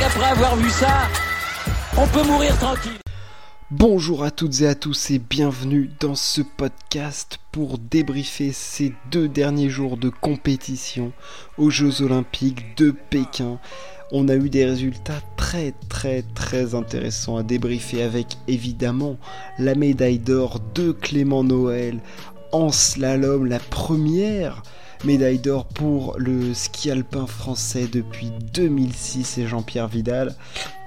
avoir vu ça, on peut mourir tranquille. Bonjour à toutes et à tous et bienvenue dans ce podcast pour débriefer ces deux derniers jours de compétition aux Jeux Olympiques de Pékin. On a eu des résultats très très très intéressants à débriefer avec évidemment la médaille d'or de Clément Noël en slalom, la première médaille d'or pour le ski alpin français depuis 2006 et Jean-Pierre Vidal.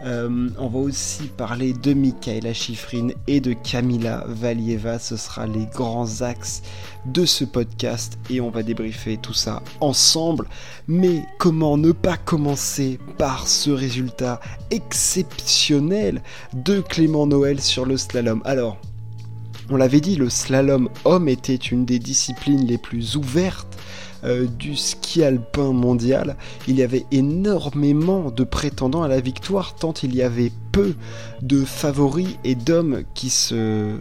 Euh, on va aussi parler de Michaela Schifrin et de Camila Valieva. Ce sera les grands axes de ce podcast et on va débriefer tout ça ensemble. Mais comment ne pas commencer par ce résultat exceptionnel de Clément Noël sur le slalom? Alors, on l'avait dit, le slalom homme était une des disciplines les plus ouvertes euh, du ski alpin mondial, il y avait énormément de prétendants à la victoire, tant il y avait peu de favoris et d'hommes qui se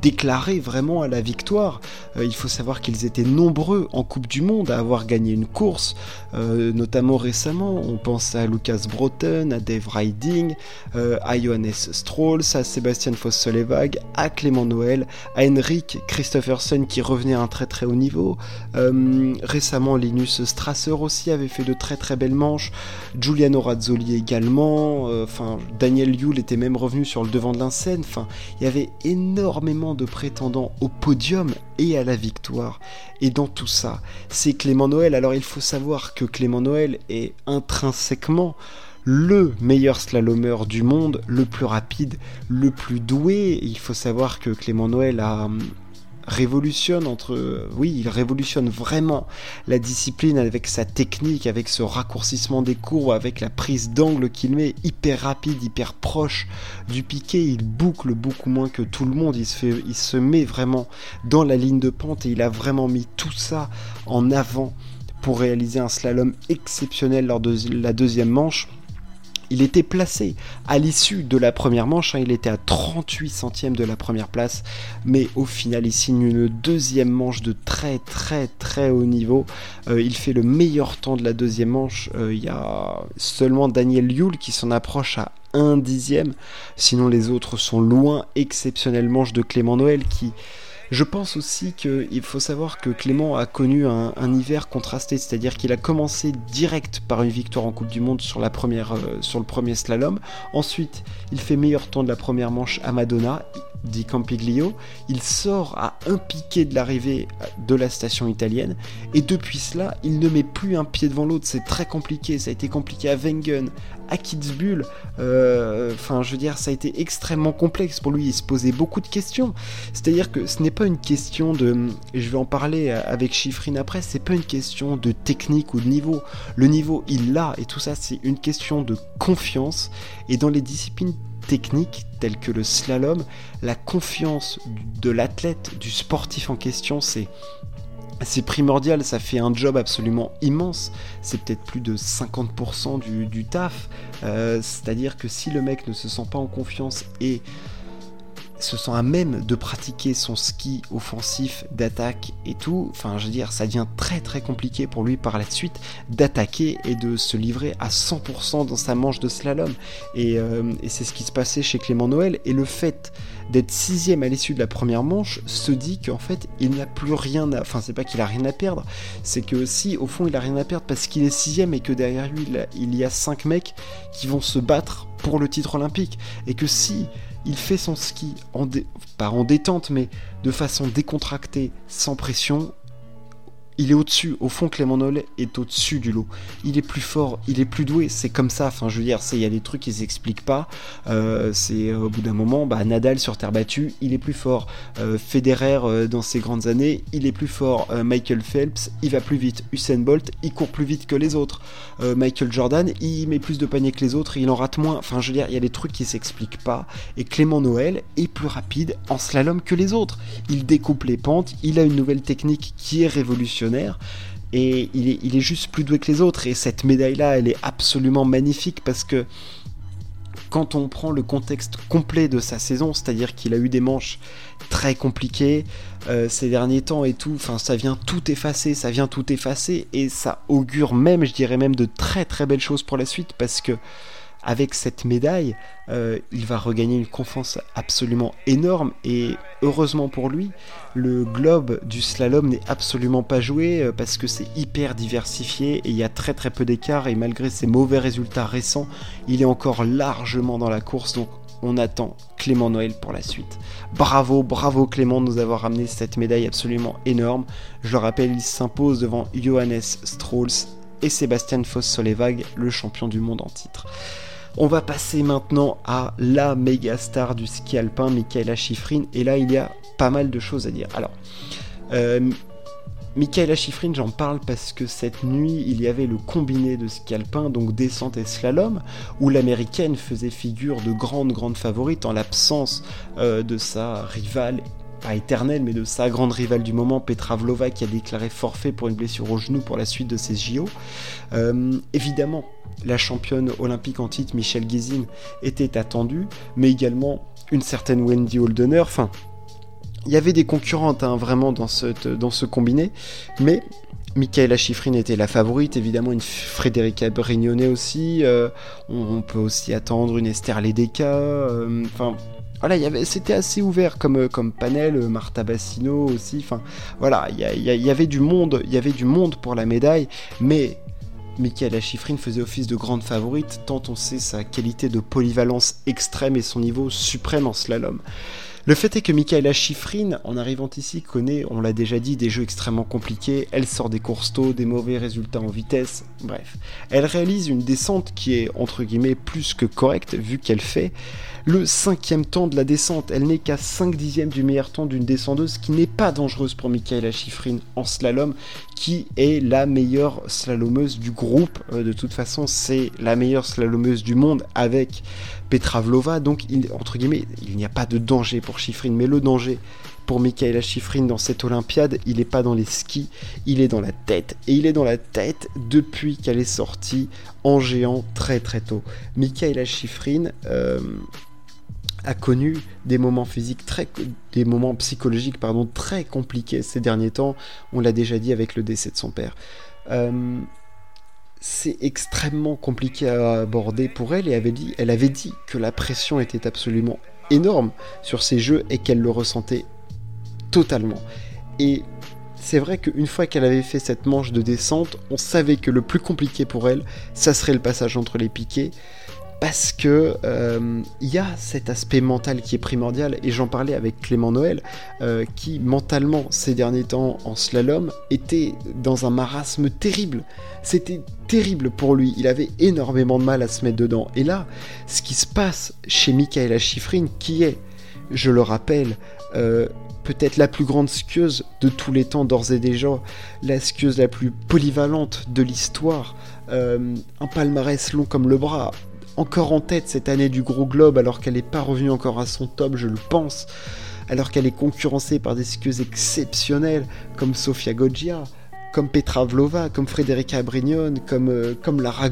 déclarés vraiment à la victoire. Euh, il faut savoir qu'ils étaient nombreux en Coupe du Monde à avoir gagné une course, euh, notamment récemment. On pense à Lucas Broughton, à Dave Riding, euh, à Johannes Strolls, à Sébastien Foss-Solevag, à Clément Noël, à Henrik Christophersen qui revenait à un très très haut niveau. récemment, Linus Strasser aussi avait fait de très très belles manches. Giuliano Razzoli également. Daniel Yule était même revenu sur le devant de la scène. Enfin, il y avait énormément de prétendants au podium et à la victoire. Et dans tout ça, c'est Clément Noël. Alors il faut savoir que Clément Noël est intrinsèquement le meilleur slalomeur du monde, le plus rapide, le plus doué. Il faut savoir que Clément Noël a révolutionne entre oui il révolutionne vraiment la discipline avec sa technique avec ce raccourcissement des courbes avec la prise d'angle qu'il met hyper rapide hyper proche du piqué. Il boucle beaucoup moins que tout le monde. Il se fait il se met vraiment dans la ligne de pente et il a vraiment mis tout ça en avant pour réaliser un slalom exceptionnel lors de la deuxième manche il était placé à l'issue de la première manche, hein, il était à 38 centièmes de la première place, mais au final il signe une deuxième manche de très très très haut niveau. Euh, il fait le meilleur temps de la deuxième manche. Euh, il y a seulement Daniel Yule qui s'en approche à un dixième, sinon les autres sont loin. Exceptionnelle manche de Clément Noël qui je pense aussi qu'il faut savoir que Clément a connu un, hiver contrasté, c'est-à-dire qu'il a commencé direct par une victoire en Coupe du Monde sur, la première, euh, sur le premier slalom. Ensuite, il fait meilleur temps de la première manche à Madonna, dit Campiglio. Il sort à un piqué de l'arrivée de la station italienne. Et depuis cela, il ne met plus un pied devant l'autre. C'est très compliqué. Ça a été compliqué à Wengen, à. Euh, enfin, je veux dire, ça a été extrêmement complexe pour lui. Il se posait beaucoup de questions. C'est-à-dire que ce n'est pas une question de. Je vais en parler avec Chiffrine après. C'est pas une question de technique ou de niveau. Le niveau, il l'a. Et tout ça, c'est une question de confiance. Et dans les disciplines techniques telles que le slalom, la confiance de l'athlète, du sportif en question, c'est c'est primordial, ça fait un job absolument immense, c'est peut-être plus de 50% du, taf, euh, c'est-à-dire que si le mec ne se sent pas en confiance et se sent à même de pratiquer son ski offensif d'attaque et tout, enfin je veux dire ça devient très très compliqué pour lui par la suite d'attaquer et de se livrer à 100% dans sa manche de slalom. Et, euh, et c'est ce qui se passait chez Clément Noël. Et le fait d'être sixième à l'issue de la première manche se dit qu'en fait il n'a plus rien à... Enfin c'est pas qu'il a rien à perdre, c'est que si au fond il a rien à perdre parce qu'il est sixième et que derrière lui il y a cinq mecs qui vont se battre pour le titre olympique. Et que si il fait son ski, en pas en détente, mais de façon décontractée, sans pression, il est au-dessus. Au fond, Clément Nollet est au-dessus du lot. Il est plus fort, il est plus doué. C'est comme ça. Enfin, je veux dire, il y a des trucs qui s'expliquent pas. Euh, c'est euh, au bout d'un moment, bah, Nadal sur terre battue, il est plus fort. Euh, Federer dans ses grandes années, il est plus fort. Michael Phelps, il va plus vite. Usain Bolt, il court plus vite que les autres. Michael Jordan, il met plus de paniers que les autres, il en rate moins. Enfin, je veux dire, il y a des trucs qui s'expliquent pas. Et Clément Noël est plus rapide en slalom que les autres. Il découpe les pentes, il a une nouvelle technique qui est révolutionnaire et il est, juste plus doué que les autres. Et cette médaille-là, elle est absolument magnifique parce que quand on prend le contexte complet de sa saison, c'est-à-dire qu'il a eu des manches très compliquées euh, ces derniers temps et tout, enfin ça vient tout effacer, ça vient tout effacer et ça augure même, je dirais même, de très très belles choses pour la suite parce que avec cette médaille, euh, il va regagner une confiance absolument énorme et heureusement pour lui, le globe du slalom n'est absolument pas joué euh, parce que c'est hyper diversifié et il y a très très peu d'écart et malgré ses mauvais résultats récents, il est encore largement dans la course donc on attend Clément Noël pour la suite. Bravo, bravo Clément de nous avoir ramené cette médaille absolument énorme. Je le rappelle, il s'impose devant Johannes Strauss et Sébastien Foss-Solevag, le champion du monde en titre. On va passer maintenant à la méga star du ski alpin, Michaela Schifrin, et là il y a pas mal de choses à dire. Alors, euh, Michaela Schifrin, j'en parle parce que cette nuit, il y avait le combiné de ski alpin, donc descente et slalom, où l'américaine faisait figure de grande, grande favorite en l'absence euh, de sa rivale pas éternelle, mais de sa grande rivale du moment, Petra Vlova, qui a déclaré forfait pour une blessure au genou pour la suite de ses JO. Euh, évidemment, la championne olympique en titre, Michelle Guizine, était attendue, mais également une certaine Wendy Holdener. Enfin, il y avait des concurrentes hein, vraiment dans, ce combiné, mais Michaela Schifrin était la favorite, évidemment une Frédérica Brignone aussi. Euh, on, peut aussi attendre une Esther Ledeka. Euh, voilà, c'était assez ouvert comme, comme panel. Marta Bassino aussi. Enfin, voilà, il y, avait du monde, il y avait du monde pour la médaille, mais Michaela Schifrin faisait office de grande favorite, tant on sait sa qualité de polyvalence extrême et son niveau suprême en slalom. Le fait est que Michaela Schifrin, en arrivant ici, connaît, on l'a déjà dit, des jeux extrêmement compliqués. Elle sort des courses tôt, des mauvais résultats en vitesse, bref. Elle réalise une descente qui est, entre guillemets, plus que correcte, vu qu'elle fait le cinquième temps de la descente. Elle n'est qu'à 5 dixièmes du meilleur temps d'une descendeuse qui n'est pas dangereuse pour Michaela Schifrin en slalom, qui est la meilleure slalomeuse du groupe. Euh, de toute façon, c'est la meilleure slalomeuse du monde avec Petra Vlova. Donc, entre guillemets, il n'y a pas de danger pour Schifrin, mais le danger pour Michaela Schifrin dans cette Olympiade, il n'est pas dans les skis, il est dans la tête. Et il est dans la tête depuis qu'elle est sortie en géant très très tôt. Michaela Schifrin, euh, a connu des moments physiques très, des moments psychologiques pardon très compliqués ces derniers temps. On l'a déjà dit avec le décès de son père. Euh, c'est extrêmement compliqué à aborder pour elle et avait dit, elle avait dit que la pression était absolument énorme sur ses jeux et qu'elle le ressentait totalement. Et c'est vrai qu'une fois qu'elle avait fait cette manche de descente, on savait que le plus compliqué pour elle, ça serait le passage entre les piquets parce que il euh, y a cet aspect mental qui est primordial et j'en parlais avec Clément Noël euh, qui mentalement ces derniers temps en slalom était dans un marasme terrible. C'était terrible pour lui. Il avait énormément de mal à se mettre dedans. Et là ce qui se passe chez Michaela Schifrin qui est je le rappelle euh, peut-être la plus grande skieuse de tous les temps d'ores et déjà la skieuse la plus polyvalente de l'histoire un palmarès long comme le bras, encore en tête cette année du gros globe alors qu'elle n'est pas revenue encore à son top, je le pense, alors qu'elle est concurrencée par des skieuses exceptionnelles comme Sofia Goggia, comme Petra Vlova, comme Frédérica Brignone, comme, euh, comme Lara.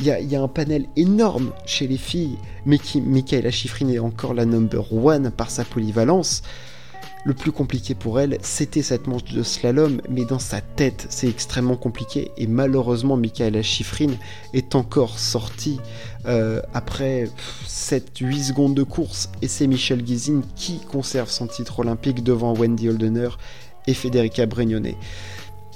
Il y a, un panel énorme chez les filles, mais qui, Michaela Schifrin est encore la number one par sa polyvalence. Le plus compliqué pour elle, c'était cette manche de slalom, mais dans sa tête, c'est extrêmement compliqué. Et malheureusement, Michaela Schifrin est encore sortie euh, après 7-8 secondes de course. Et c'est Michel Guizine qui conserve son titre olympique devant Wendy Holdener et Federica Brignone.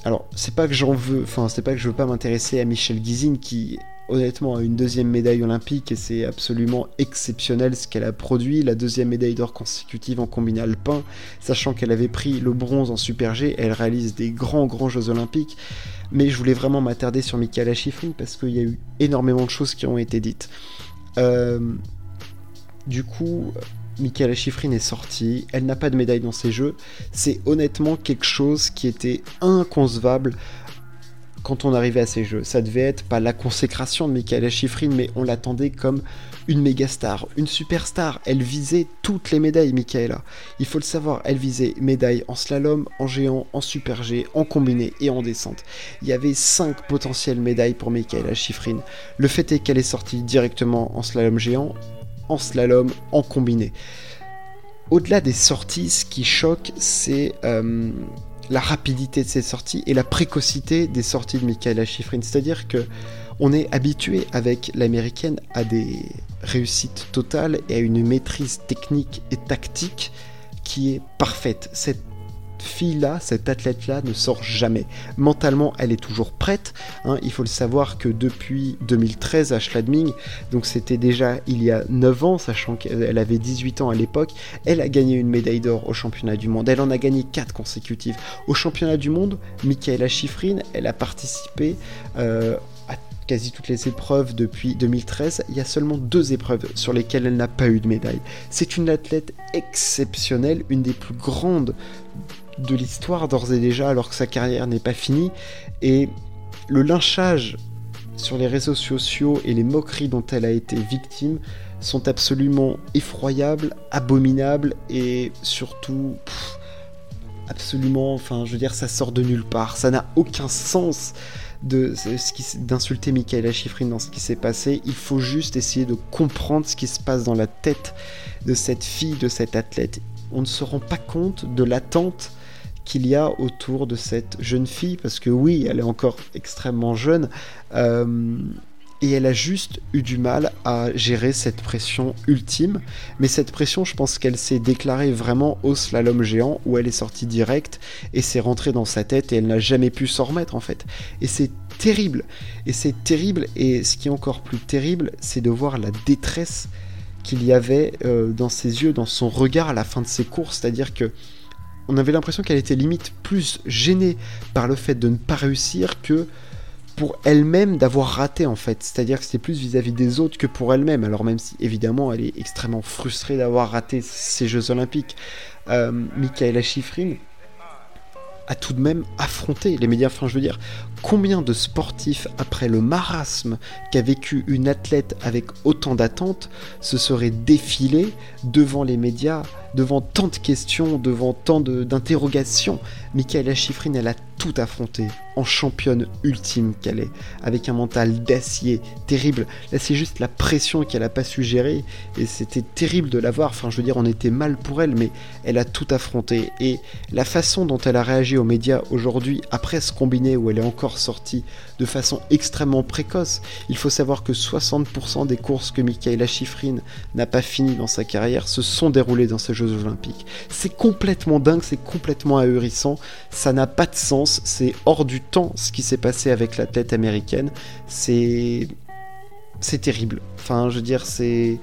Alors, c'est pas que j'en veux, enfin, c'est pas que je veux pas m'intéresser à Michel Guizine qui honnêtement une deuxième médaille olympique et c'est absolument exceptionnel ce qu'elle a produit, la deuxième médaille d'or consécutive en combiné alpin, sachant qu'elle avait pris le bronze en Super G, elle réalise des grands grands Jeux olympiques, mais je voulais vraiment m'attarder sur Michaela Schifrin parce qu'il y a eu énormément de choses qui ont été dites. Euh, du coup, Michaela Schifrin est sortie, elle n'a pas de médaille dans ses jeux, c'est honnêtement quelque chose qui était inconcevable quand on arrivait à ces jeux. Ça devait être pas la consécration de Michaela Schifrin, mais on l'attendait comme une méga star, une superstar. Elle visait toutes les médailles, Michaela. Il faut le savoir, elle visait médailles en slalom, en géant, en super G, en combiné et en descente. Il y avait 5 potentielles médailles pour Michaela Schifrin. Le fait est qu'elle est sortie directement en slalom géant, en slalom, en combiné. Au-delà des sorties, ce qui choque, c'est euh, la rapidité de ses sorties et la précocité des sorties de Michaela Schifrin. C'est-à-dire que On est habitué avec l'américaine à des réussites totales et à une maîtrise technique et tactique qui est parfaite. Fille-là, cette athlète-là ne sort jamais. Mentalement, elle est toujours prête. Hein. Il faut le savoir que depuis 2013 à Schladming, donc c'était déjà il y a 9 ans, sachant qu'elle avait 18 ans à l'époque, elle a gagné une médaille d'or au championnat du monde. Elle en a gagné 4 consécutives. Au championnat du monde, Michaela Schifrin, elle a participé euh, à quasi toutes les épreuves depuis 2013. Il y a seulement deux épreuves sur lesquelles elle n'a pas eu de médaille. C'est une athlète exceptionnelle, une des plus grandes de l'histoire d'ores et déjà alors que sa carrière n'est pas finie. Et le lynchage sur les réseaux sociaux et les moqueries dont elle a été victime sont absolument effroyables, abominables et surtout absolument, enfin je veux dire ça sort de nulle part, ça n'a aucun sens d'insulter Michaela Schifrin dans ce qui s'est passé, il faut juste essayer de comprendre ce qui se passe dans la tête de cette fille, de cette athlète. On ne se rend pas compte de l'attente qu'il y a autour de cette jeune fille, parce que oui, elle est encore extrêmement jeune, euh, et elle a juste eu du mal à gérer cette pression ultime, mais cette pression, je pense qu'elle s'est déclarée vraiment au slalom géant, où elle est sortie direct, et c'est rentré dans sa tête, et elle n'a jamais pu s'en remettre en fait. Et c'est terrible, et c'est terrible, et ce qui est encore plus terrible, c'est de voir la détresse qu'il y avait euh, dans ses yeux, dans son regard à la fin de ses courses, c'est-à-dire que on avait l'impression qu'elle était limite plus gênée par le fait de ne pas réussir que pour elle-même d'avoir raté en fait. C'est-à-dire que c'était plus vis-à-vis des autres que pour elle-même. Alors même si évidemment elle est extrêmement frustrée d'avoir raté ces Jeux Olympiques. Euh, Michaela Schifrin a tout de même affronté les médias. Enfin je veux dire, combien de sportifs après le marasme qu'a vécu une athlète avec autant d'attentes se seraient défilés devant les médias devant tant de questions, devant tant d'interrogations, Michaela Schifrin, elle a tout affronté, en championne ultime qu'elle est, avec un mental d'acier terrible. Là, c'est juste la pression qu'elle a pas su gérer, et c'était terrible de la voir. Enfin, je veux dire, on était mal pour elle, mais elle a tout affronté. Et la façon dont elle a réagi aux médias aujourd'hui, après ce combiné où elle est encore sortie de façon extrêmement précoce, il faut savoir que 60% des courses que Michaela Schifrin n'a pas fini dans sa carrière se sont déroulées dans ces Olympiques. C'est complètement dingue, c'est complètement ahurissant, ça n'a pas de sens, c'est hors du temps ce qui s'est passé avec l'athlète américaine, c'est... c'est terrible. Enfin, je veux dire, c'est...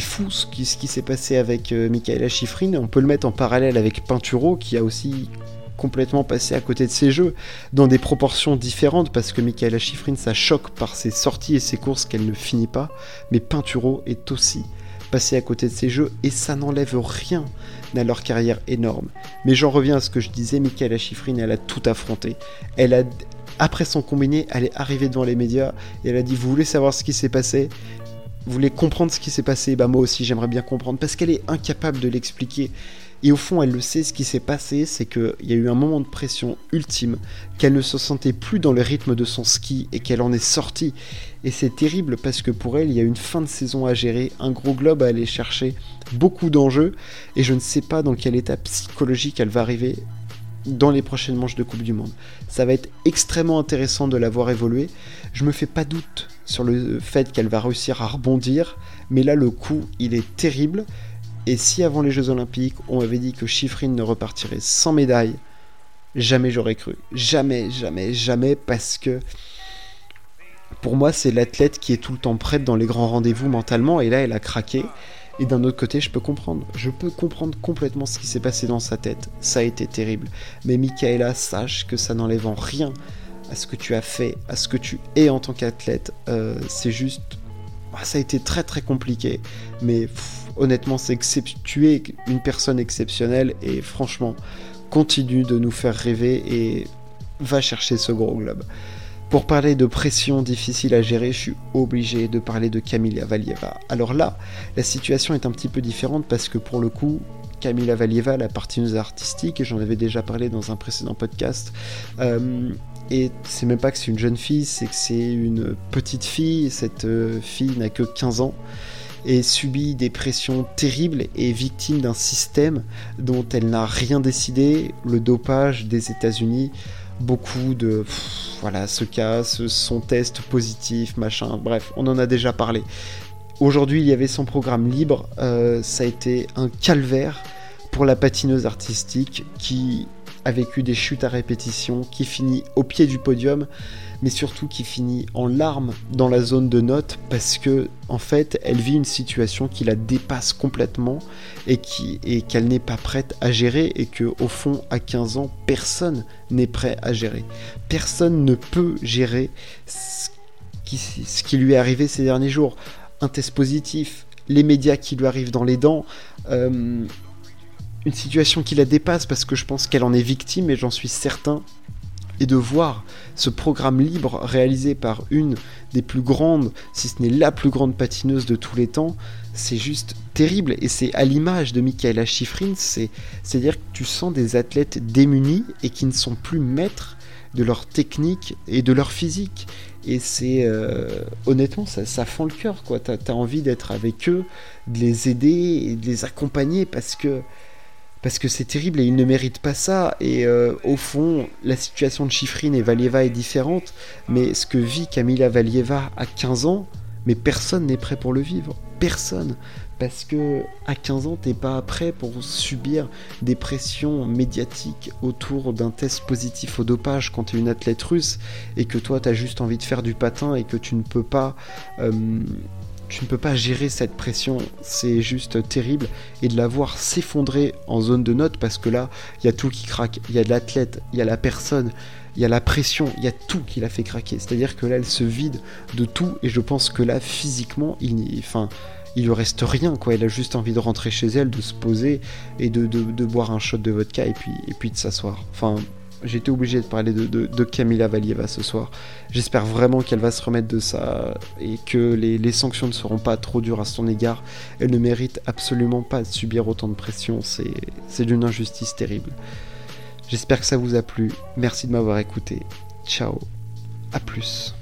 Fou ce qui, ce qui s'est passé avec euh, Michaela Schifrin. On peut le mettre en parallèle avec Pinturo, qui a aussi complètement passé à côté de ses jeux, dans des proportions différentes, parce que Michaela Schifrin, ça choque par ses sorties et ses courses qu'elle ne finit pas, mais Pinturo est aussi passé à côté de ses jeux, et ça n'enlève rien à leur carrière énorme. Mais j'en reviens à ce que je disais, Michaela Schifrin, elle a tout affronté. Elle a, après son combiné, elle est arrivée devant les médias, et elle a dit, vous voulez savoir ce qui s'est passé? Vous voulez comprendre ce qui s'est passé? Bah moi aussi j'aimerais bien comprendre parce qu'elle est incapable de l'expliquer. Et au fond, elle le sait, ce qui s'est passé, c'est qu'il y a eu un moment de pression ultime, qu'elle ne se sentait plus dans le rythme de son ski et qu'elle en est sortie. Et c'est terrible parce que pour elle, il y a une fin de saison à gérer, un gros globe à aller chercher, beaucoup d'enjeux, et je ne sais pas dans quel état psychologique elle va arriver dans les prochaines manches de Coupe du Monde. Ça va être extrêmement intéressant de la voir évoluer. Je me fais pas doute sur le fait qu'elle va réussir à rebondir, mais là le coup il est terrible et si avant les Jeux Olympiques, on avait dit que Schifrin ne repartirait sans médaille, jamais j'aurais cru. Jamais, jamais, jamais, parce que pour moi, c'est l'athlète qui est tout le temps prête dans les grands rendez-vous mentalement, et là, elle a craqué. Et d'un autre côté, je peux comprendre. Je peux comprendre complètement ce qui s'est passé dans sa tête. Ça a été terrible. Mais Michaela, sache que ça n'enlève en rien à ce que tu as fait, à ce que tu es en tant qu'athlète. Euh, c'est juste. Ah, ça a été très très compliqué. Mais honnêtement, c'est tu es une personne exceptionnelle et franchement, continue de nous faire rêver et va chercher ce gros globe. Pour parler de pression difficile à gérer, je suis obligé de parler de Camila Valieva. Alors là, la situation est un petit peu différente parce que pour le coup, Camila Valieva, la partineuse artistique, et j'en avais déjà parlé dans un précédent podcast, euh, et c'est même pas que c'est une jeune fille, c'est que c'est une petite fille, cette euh, fille n'a que 15 ans et subit des pressions terribles et est victime d'un système dont elle n'a rien décidé, le dopage des États-Unis. beaucoup de voilà ce cas, son test positif, machin. Bref, on en a déjà parlé. Aujourd'hui, il y avait son programme libre. Euh, ça a été un calvaire pour la patineuse artistique qui a vécu des chutes à répétition, qui finit au pied du podium, mais surtout qui finit en larmes dans la zone de notes parce que en fait elle vit une situation qui la dépasse complètement et qui qu'elle n'est pas prête à gérer et que au fond à 15 ans personne n'est prêt à gérer. Personne ne peut gérer ce qui, ce qui lui est arrivé ces derniers jours. Un test positif, les médias qui lui arrivent dans les dents. Euh, une situation qui la dépasse parce que je pense qu'elle en est victime et j'en suis certain. Et de voir ce programme libre réalisé par une des plus grandes, si ce n'est la plus grande patineuse de tous les temps, c'est juste terrible. Et c'est à l'image de Michaela Schifrin, c'est-à-dire que tu sens des athlètes démunis et qui ne sont plus maîtres de leur technique et de leur physique. Et c'est euh, honnêtement, ça, ça fend le cœur, quoi. T'as as envie d'être avec eux, de les aider et de les accompagner parce que parce que c'est terrible et ils ne méritent pas ça. Et euh, au fond, la situation de Chifrine et Valieva est différente, mais ce que vit Camila Valieva à 15 ans, mais personne n'est prêt pour le vivre. Personne. Parce que à 15 ans, t'es pas prêt pour subir des pressions médiatiques autour d'un test positif au dopage quand tu es une athlète russe et que toi t'as juste envie de faire du patin et que tu ne peux pas euh, tu ne peux pas gérer cette pression, c'est juste terrible. Et de la voir s'effondrer en zone de note, parce que là, il y a tout qui craque. Il y a l'athlète, il y a la personne, il y a la pression, il y a tout qui l'a fait craquer. C'est-à-dire que là, elle se vide de tout, et je pense que là, physiquement, il, enfin, il lui reste rien, quoi. Elle a juste envie de rentrer chez elle, de se poser, et de, de, boire un shot de vodka, et puis, et puis de s'asseoir. Enfin, j'ai été obligé de parler de, de, Camila Valieva ce soir. J'espère vraiment qu'elle va se remettre de ça et que les, sanctions ne seront pas trop dures à son égard. Elle ne mérite absolument pas de subir autant de pression. C'est d'une injustice terrible. J'espère que ça vous a plu. Merci de m'avoir écouté. Ciao. À plus.